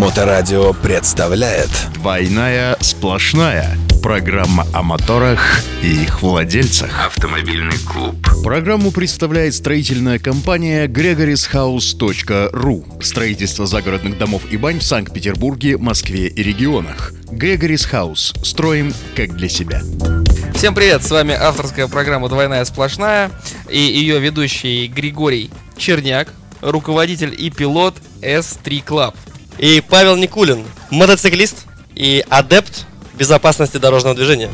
Моторадио представляет Двойная сплошная. Программа о моторах и их владельцах. Автомобильный клуб. Программу представляет строительная компания gregorishouse.ru. Строительство загородных домов и бань в Санкт-Петербурге, Москве и регионах. Грегорис Хаус. Строим как для себя. Всем привет, с вами авторская программа «Двойная сплошная» и ее ведущий Григорий Черняк, руководитель и пилот S3 Club. И Павел Никулин, мотоциклист и адепт безопасности дорожного движения.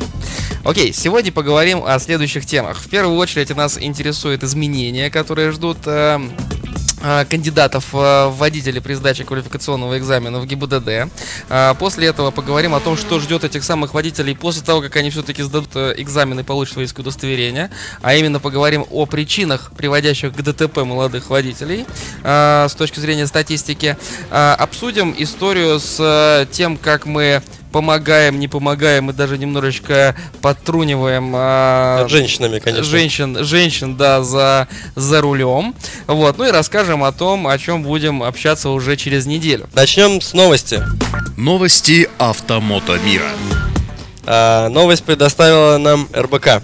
Окей, сегодня поговорим о следующих темах. В первую очередь нас интересуют изменения, которые ждут э, э, кандидатов э, в водители при сдаче квалификационного экзамена в ГИБДД. Э, После этого поговорим о том, что ждет этих самых водителей после того, как они все-таки сдадут э, экзамен и получат водительское удостоверение. А именно поговорим о причинах, приводящих к ДТП молодых водителей с точки зрения статистики. Обсудим историю с э, тем, как мы помогаем, не помогаем и даже немножечко подтруниваем э, Над женщинами, конечно. женщин, женщин, да, за, за рулем. Вот, ну и расскажем о том, о чем будем общаться уже через неделю. Начнем с новости. Новости автомото мира. А, новость предоставила нам РБК.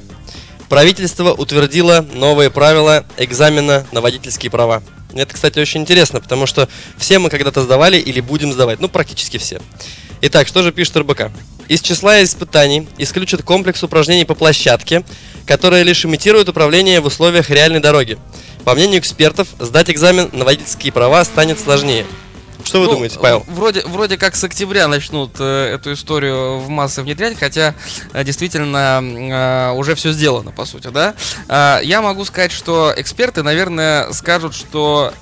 Правительство утвердило новые правила экзамена на водительские права. Это, кстати, очень интересно, потому что все мы когда-то сдавали или будем сдавать. Ну, практически все. Итак, что же пишет РБК? Из числа испытаний исключат комплекс упражнений по площадке, которые лишь имитируют управление в условиях реальной дороги. По мнению экспертов, сдать экзамен на водительские права станет сложнее. Что вы Ну, думаете, Павел? Вроде, вроде как с октября начнут э, эту историю в массы внедрять, хотя э, действительно э, уже все сделано, по сути, да. А, я могу сказать, что эксперты, наверное, скажут, что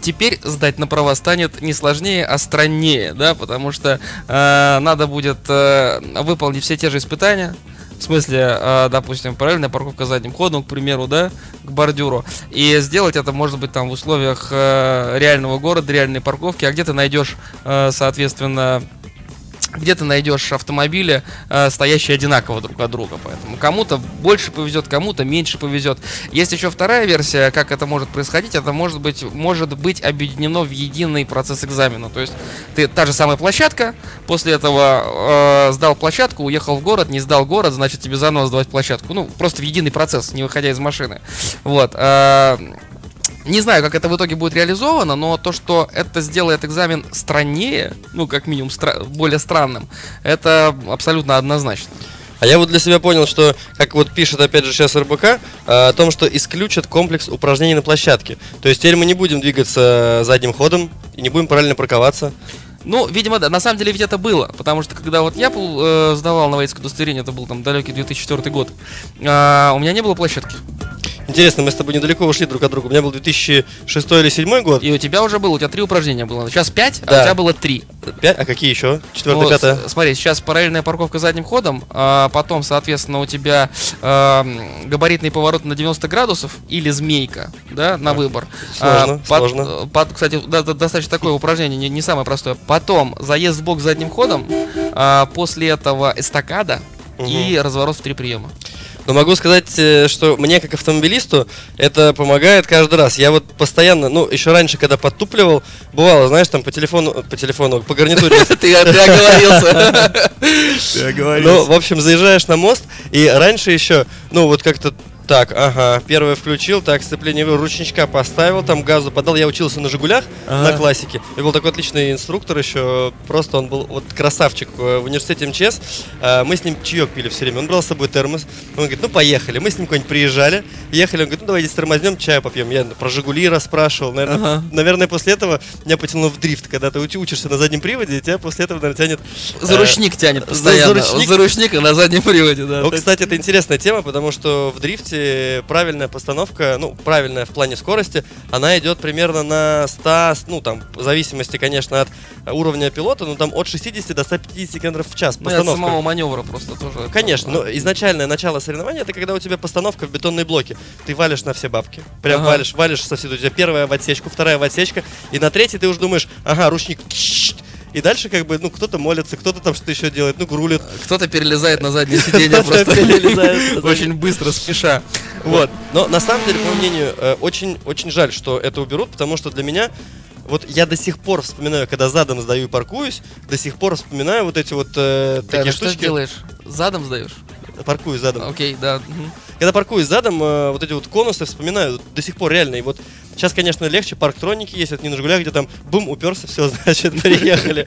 теперь сдать на права станет не сложнее, а страннее, да, потому что э, надо будет э, выполнить все те же испытания. В смысле, э, допустим, параллельная парковка задним ходом, к примеру, да, к бордюру. И сделать это может быть там в условиях э, реального города, реальной парковки, а где ты найдешь, э, соответственно, где ты найдешь автомобили, э, стоящие одинаково друг от друга. Поэтому кому-то больше повезет, кому-то меньше повезет. Есть еще вторая версия, как это может происходить. Это может быть, может быть объединено в единый процесс экзамена. То есть ты та же самая площадка, после этого э, сдал площадку, уехал в город, не сдал город, значит тебе заново сдавать площадку. Ну, просто в единый процесс, не выходя из машины. Вот. э, не знаю, как это в итоге будет реализовано, но то, что это сделает экзамен страннее, ну, как минимум, стра- более странным, это абсолютно однозначно. А я вот для себя понял, что, как вот пишет опять же сейчас РБК, э, о том, что исключат комплекс упражнений на площадке. То есть теперь мы не будем двигаться задним ходом и не будем параллельно парковаться. Ну, видимо, да. На самом деле ведь это было, потому что когда вот я э, сдавал на водительское удостоверение, это был там далекий 2004 год, а, у меня не было площадки. Интересно, мы с тобой недалеко ушли друг от друга. У меня был 2006 или 2007 год. И у тебя уже было, у тебя три упражнения было. Сейчас пять, а Да. у тебя было три. Пять? А какие еще? Четвертое, Ну, пятое? с- смотри, сейчас параллельная парковка задним ходом, а потом, соответственно, у тебя эм, габаритный поворот на 90 градусов или змейка, да, на выбор. Сложно, А, под- сложно. э, под- кстати, да- да- достаточно такое упражнение, не, не самое простое. Потом заезд в бок задним ходом, а, после этого эстакада и разворот в три приема. Но могу сказать, э, что мне как автомобилисту это помогает каждый раз. Я вот постоянно, ну, еще раньше, когда подтупливал, бывало, знаешь, там по телефону, по телефону, по гарнитуре Ты ты оговорился. Ну, в общем, заезжаешь на мост, и раньше еще, ну, вот как-то так, ага, первое включил, так, сцепление ручничка поставил, там газу подал. Я учился на «Жигулях» на классике. И был такой отличный инструктор еще, просто он был вот красавчик э, в университете МЧС. Э, Мы с ним чаек пили все время. Он брал с собой термос. Он говорит, ну, поехали. Мы с ним куда-нибудь приезжали, ехали. Он говорит, ну, давайте тормознем, чаю попьем. Я про «Жигули» расспрашивал. Наверное, Ага. наверное, после этого меня потянуло в дрифт. Когда ты учи- учишься на заднем приводе, и тебя после этого, наверное, тянет... э, За ручник тянет постоянно. за ручник. За ручник на заднем приводе, да. Ну, кстати, это интересная тема, потому что в дрифте правильная постановка, ну, правильная в плане скорости, она идет примерно на 100, ну, там, в зависимости, конечно, от уровня пилота, но там от 60 до 150 км в час Ну, от самого маневра просто тоже. Конечно, но изначальное начало соревнования это когда у тебя постановка в бетонные блоки. Ты валишь на все бабки. Прям Ага. валишь, валишь со всей. У тебя первая в отсечку, вторая в отсечка. И на третьей ты уже думаешь, ага, ручник. И дальше как бы, ну, кто-то молится, кто-то там что еще делает, ну, грулит. Кто-то перелезает на заднее сиденье просто очень быстро, спеша. Вот. Но на самом деле, по моему мнению, э, очень, очень жаль, что это уберут, потому что для меня вот я до сих пор вспоминаю, когда задом сдаю и паркуюсь, до сих пор вспоминаю вот эти вот э, Так, такие а что штучки. делаешь? Задом сдаешь? Паркуюсь задом. Окей, да. мгм. Когда паркуюсь задом, э, вот эти вот конусы вспоминаю до сих пор реально. И вот сейчас, конечно, легче, парктроники есть, это не на Жигулях, где там бум, уперся, все, значит, приехали.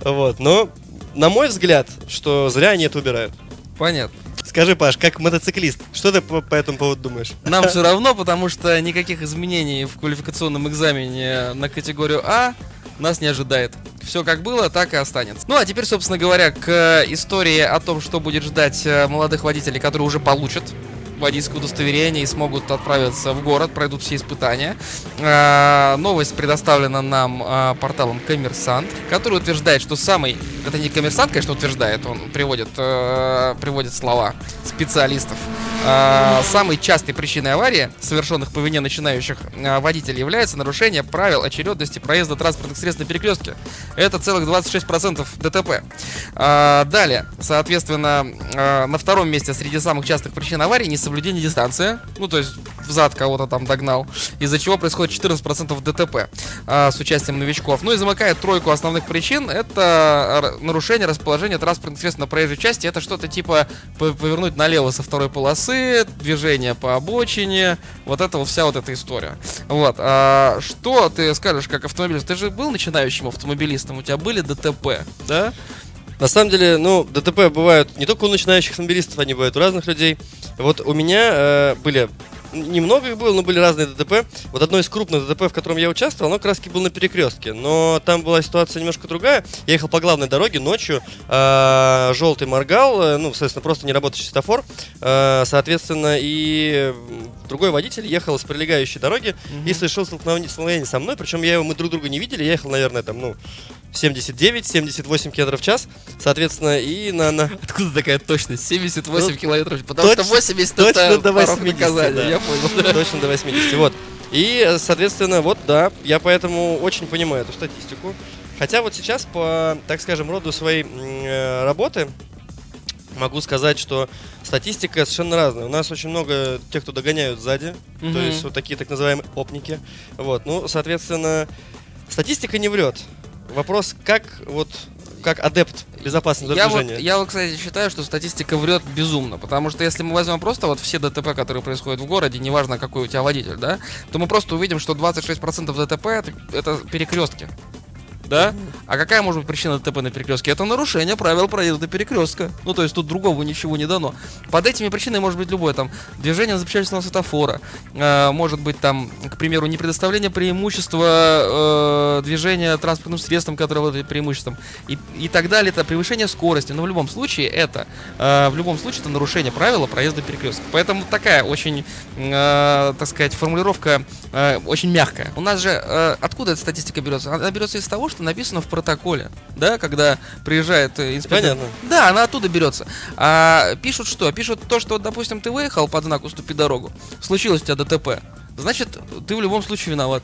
Вот, но на мой взгляд, что зря они это убирают. Понятно. Скажи, Паш, как мотоциклист, что ты по, по этому поводу думаешь? Нам все равно, потому что никаких изменений в квалификационном экзамене на категорию А нас не ожидает. Все как было, так и останется. Ну а теперь, собственно говоря, к истории о том, что будет ждать э, молодых водителей, которые уже получат водительское удостоверение и смогут отправиться в город, пройдут все испытания. Э, Новость предоставлена нам э, порталом Коммерсант, который утверждает, что самый... Это не Коммерсант, конечно, утверждает, он приводит, э, приводит слова специалистов. А, Самой частой причиной аварии, совершенных по вине начинающих а, водителей, является нарушение правил очередности проезда транспортных средств на перекрестке. Это целых 26% ДТП. А, Далее, соответственно, на втором месте среди самых частых причин аварии несоблюдение дистанции. Ну, то есть взад кого-то там догнал, из-за чего происходит 14% ДТП а, с участием новичков. Ну и замыкает тройку основных причин. Это р- нарушение расположения транспортных средств на проезжей части. Это что-то типа по- повернуть налево со второй полосы, движение по обочине, вот это вот вся вот эта история. Вот. а что ты скажешь как автомобилист? Ты же был начинающим автомобилистом, у тебя были ДТП, да? На самом деле, ну, ДТП бывают не только у начинающих автомобилистов, они бывают у разных людей. Вот у меня э, были немного их было, но были разные ДТП. Вот одно из крупных ДТП, в котором я участвовал, оно как раз был на перекрестке. Но там была ситуация немножко другая. Я ехал по главной дороге ночью, э, желтый моргал, э, ну, соответственно, просто не работающий светофор. Э, соответственно, и другой водитель ехал с прилегающей дороги и совершил столкновение, столкновение со мной. Причем я его, мы друг друга не видели. Я ехал, наверное, там, ну, 79-78 километров в час. Соответственно, и на, на, Откуда такая точность? 78 Ну, километров. Потому что точно- 80 точно это до порог 80, наказания, да. я понял. Точно до 80. Вот. И, соответственно, вот да, я поэтому очень понимаю эту статистику. Хотя вот сейчас по, так скажем, роду своей э, работы могу сказать, что статистика совершенно разная. У нас очень много тех, кто догоняют сзади, то Мгм. есть вот такие так называемые опники. Вот, ну, соответственно, статистика не врет. Вопрос, как вот как адепт безопасного Я вот, движения. я вот, кстати, считаю, что статистика врет безумно, потому что если мы возьмем просто вот все ДТП, которые происходят в городе, неважно какой у тебя водитель, да, то мы просто увидим, что 26% ДТП это, это перекрестки. Да? А какая может быть причина ДТП на перекрестке? Это нарушение правил проезда перекрестка. Ну, то есть тут другого ничего не дано. Под этими причинами может быть любое там движение запрещенного светофора, э, может быть там, к примеру, не предоставление преимущества э, движения транспортным средством, которое владеет преимуществом, и, и так далее. Это превышение скорости. Но в любом случае это, э, в любом случае это нарушение правила проезда перекрестка. Поэтому такая очень, так сказать, формулировка очень мягкая. У нас же откуда эта статистика берется? Она берется из того, что написано в протоколе, да, когда приезжает э, инспектор. Понятно. Да, она оттуда берется. А пишут что? Пишут то, что, допустим, ты выехал под знак «Уступи дорогу», случилось у тебя ДТП, значит, ты в любом случае виноват.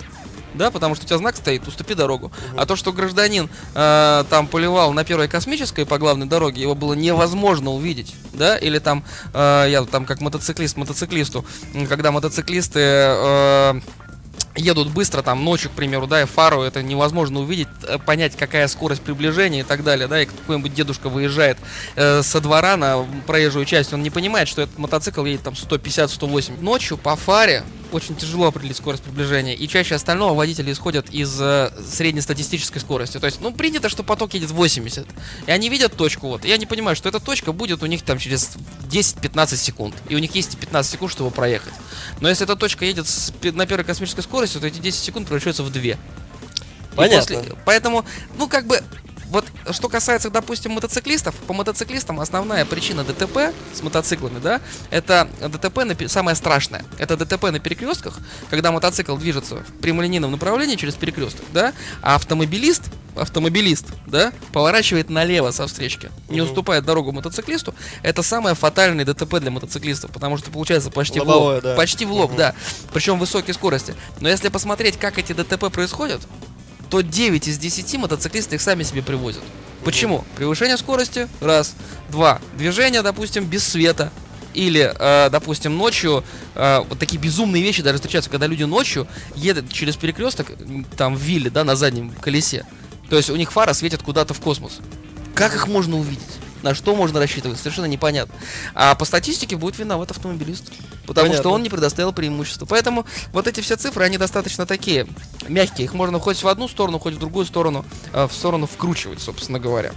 Да, потому что у тебя знак стоит, уступи дорогу. А то, что гражданин э, там поливал на первой космической по главной дороге, его было невозможно увидеть, да, или там, э, я там как мотоциклист мотоциклисту, когда мотоциклисты э, едут быстро, там ночью, к примеру, да, и фару это невозможно увидеть, э, понять, какая скорость приближения и так далее, да, и какой-нибудь дедушка выезжает э, со двора на проезжую часть, он не понимает, что этот мотоцикл едет там 150-180. Ночью по фаре очень тяжело определить скорость приближения, и чаще остального водители исходят из э, среднестатистической скорости. То есть, ну, принято, что поток едет 80, и они видят точку, вот, и они понимают, что эта точка будет у них там через 10-15 секунд, и у них есть 15 секунд, чтобы проехать. Но если эта точка едет с на первой космической скорости, то эти 10 секунд превращаются в 2. И Понятно. после- поэтому, ну, как бы, вот что касается, допустим, мотоциклистов, по мотоциклистам основная причина ДТП с мотоциклами, да, это ДТП, на, самое страшное, это ДТП на перекрестках, когда мотоцикл движется в прямолинейном направлении через перекресток, да, а автомобилист, автомобилист, да, поворачивает налево со встречки, не уступает дорогу мотоциклисту, это самое фатальное ДТП для мотоциклистов, потому что получается почти в Лобовое, лоб, да. почти в лоб, Мгм. да, причем высокие скорости. Но если посмотреть, как эти ДТП происходят, то 9 из 10 мотоциклисты их сами себе привозят. Почему? Превышение скорости, раз. Два. Движение, допустим, без света. Или, э, допустим, ночью э, вот такие безумные вещи даже встречаются, когда люди ночью едут через перекресток, там в вилле, да, на заднем колесе. То есть у них фара светит куда-то в космос. Как их можно увидеть? На что можно рассчитывать? Совершенно непонятно. А по статистике будет виноват автомобилист. Потому Понятно. что он не предоставил преимущество. Поэтому вот эти все цифры, они достаточно такие мягкие. Их можно хоть в одну сторону, хоть в другую сторону, э, в сторону вкручивать, собственно говоря.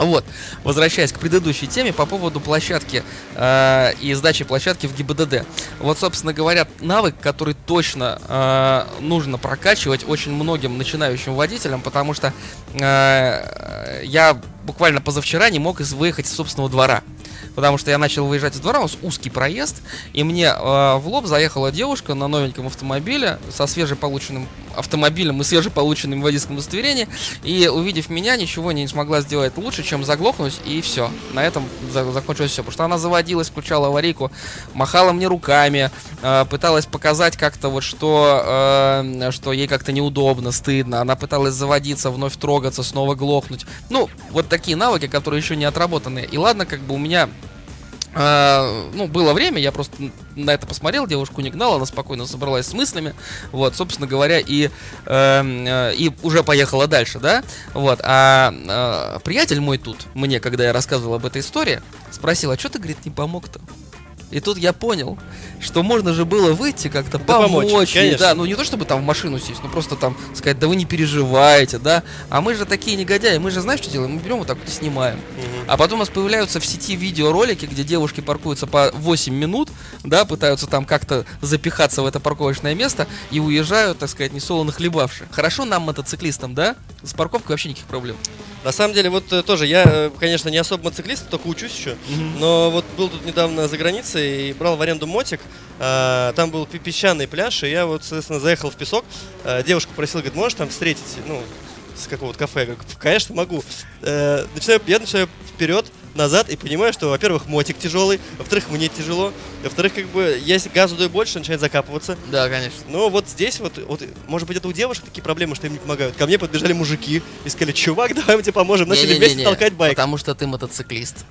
Вот, возвращаясь к предыдущей теме по поводу площадки э, и сдачи площадки в ГИБДД. Вот, собственно говоря, навык, который точно э, нужно прокачивать очень многим начинающим водителям, потому что э, я буквально позавчера не мог выехать из собственного двора. Потому что я начал выезжать из двора, у нас узкий проезд, и мне э, в лоб заехала девушка на новеньком автомобиле со свежеполученным автомобилем и свежеполученным водительским удостоверением, и увидев меня, ничего не смогла сделать лучше, чем заглохнуть, и все. На этом за- закончилось все. Потому что она заводилась, включала аварийку, махала мне руками, э, пыталась показать как-то вот, что, э, что ей как-то неудобно, стыдно. Она пыталась заводиться, вновь трогаться, снова глохнуть. Ну, вот такие навыки, которые еще не отработаны. И ладно, как бы у меня а, ну, было время, я просто на это посмотрел, девушку не гнал, она спокойно собралась с мыслями, вот, собственно говоря, и, эм, э, и уже поехала дальше, да, вот, а э, приятель мой тут, мне, когда я рассказывал об этой истории, спросил, а что ты, говорит, не помог-то? И тут я понял, что можно же было выйти как-то Да помочь, помочь, ей, да, ну не то чтобы там в машину сесть, ну просто там сказать, да вы не переживайте, да, а мы же такие негодяи, мы же знаешь, что делаем, мы берем вот так вот и снимаем. Мгм. А потом у нас появляются в сети видеоролики, где девушки паркуются по 8 минут, да, пытаются там как-то запихаться в это парковочное место и уезжают, так сказать, несолоно хлебавши. Хорошо нам, мотоциклистам, да? С парковкой вообще никаких проблем. На самом деле, вот э, тоже, я, э, конечно, не особо мотоциклист, только учусь еще, но вот был тут недавно за границей и брал в аренду мотик, а, там был песчаный пляж, и я вот, соответственно, заехал в песок, а, девушка просила, говорит, можешь там встретить, ну, с какого-то кафе, я говорю, конечно, могу. Э, начинаю, я начинаю вперед, назад и понимаю, что, во-первых, мотик тяжелый, во-вторых, мне тяжело, во-вторых, как бы, если газу даю больше, начинает закапываться. Да, конечно. Но вот здесь вот, вот, может быть, это у девушек такие проблемы, что им не помогают. Ко мне подбежали мужики и сказали, чувак, давай мы тебе поможем. Начали вместе толкать байк. Потому что ты мотоциклист.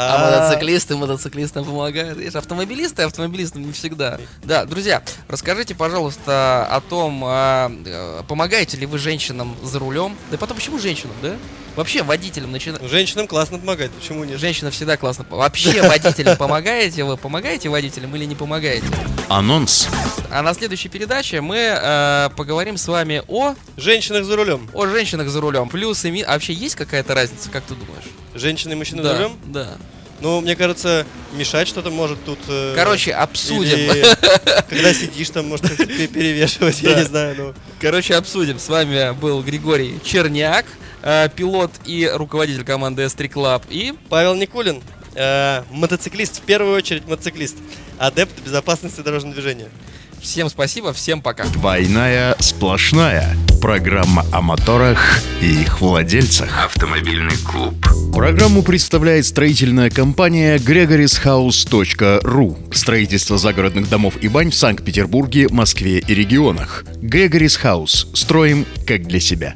А, А мотоциклисты мотоциклистам помогают. Видишь, автомобилисты автомобилистам не всегда. Да, друзья, расскажите, пожалуйста, о том, а, э, помогаете ли вы женщинам за рулем. Да потом, почему женщинам, да? Вообще водителям начинают. ну, Женщинам классно помогать, почему нет? Женщина всегда классно. Вообще водителям помогаете вы? Помогаете водителям или не помогаете? Анонс. А на следующей передаче мы э, поговорим с вами о, Женщинах за рулем. о женщинах за рулем. Плюсы, ми... А вообще есть какая-то разница, как ты думаешь? Женщины и мужчины да, за рулем? да. Ну, мне кажется, мешать что-то может тут. э, Короче, обсудим. или когда сидишь, там может перевешивать, я не знаю, ну. Короче, обсудим. С вами был Григорий Черняк, э, пилот и руководитель команды S3 Club. И Павел Никулин, э, мотоциклист, в первую очередь мотоциклист, адепт безопасности дорожного движения. всем спасибо, всем пока. Двойная сплошная. Программа о моторах и их владельцах. Автомобильный клуб. Программу представляет строительная компания gregorishouse.ru. Строительство загородных домов и бань в Санкт-Петербурге, Москве и регионах. Gregory's House. Строим как для себя.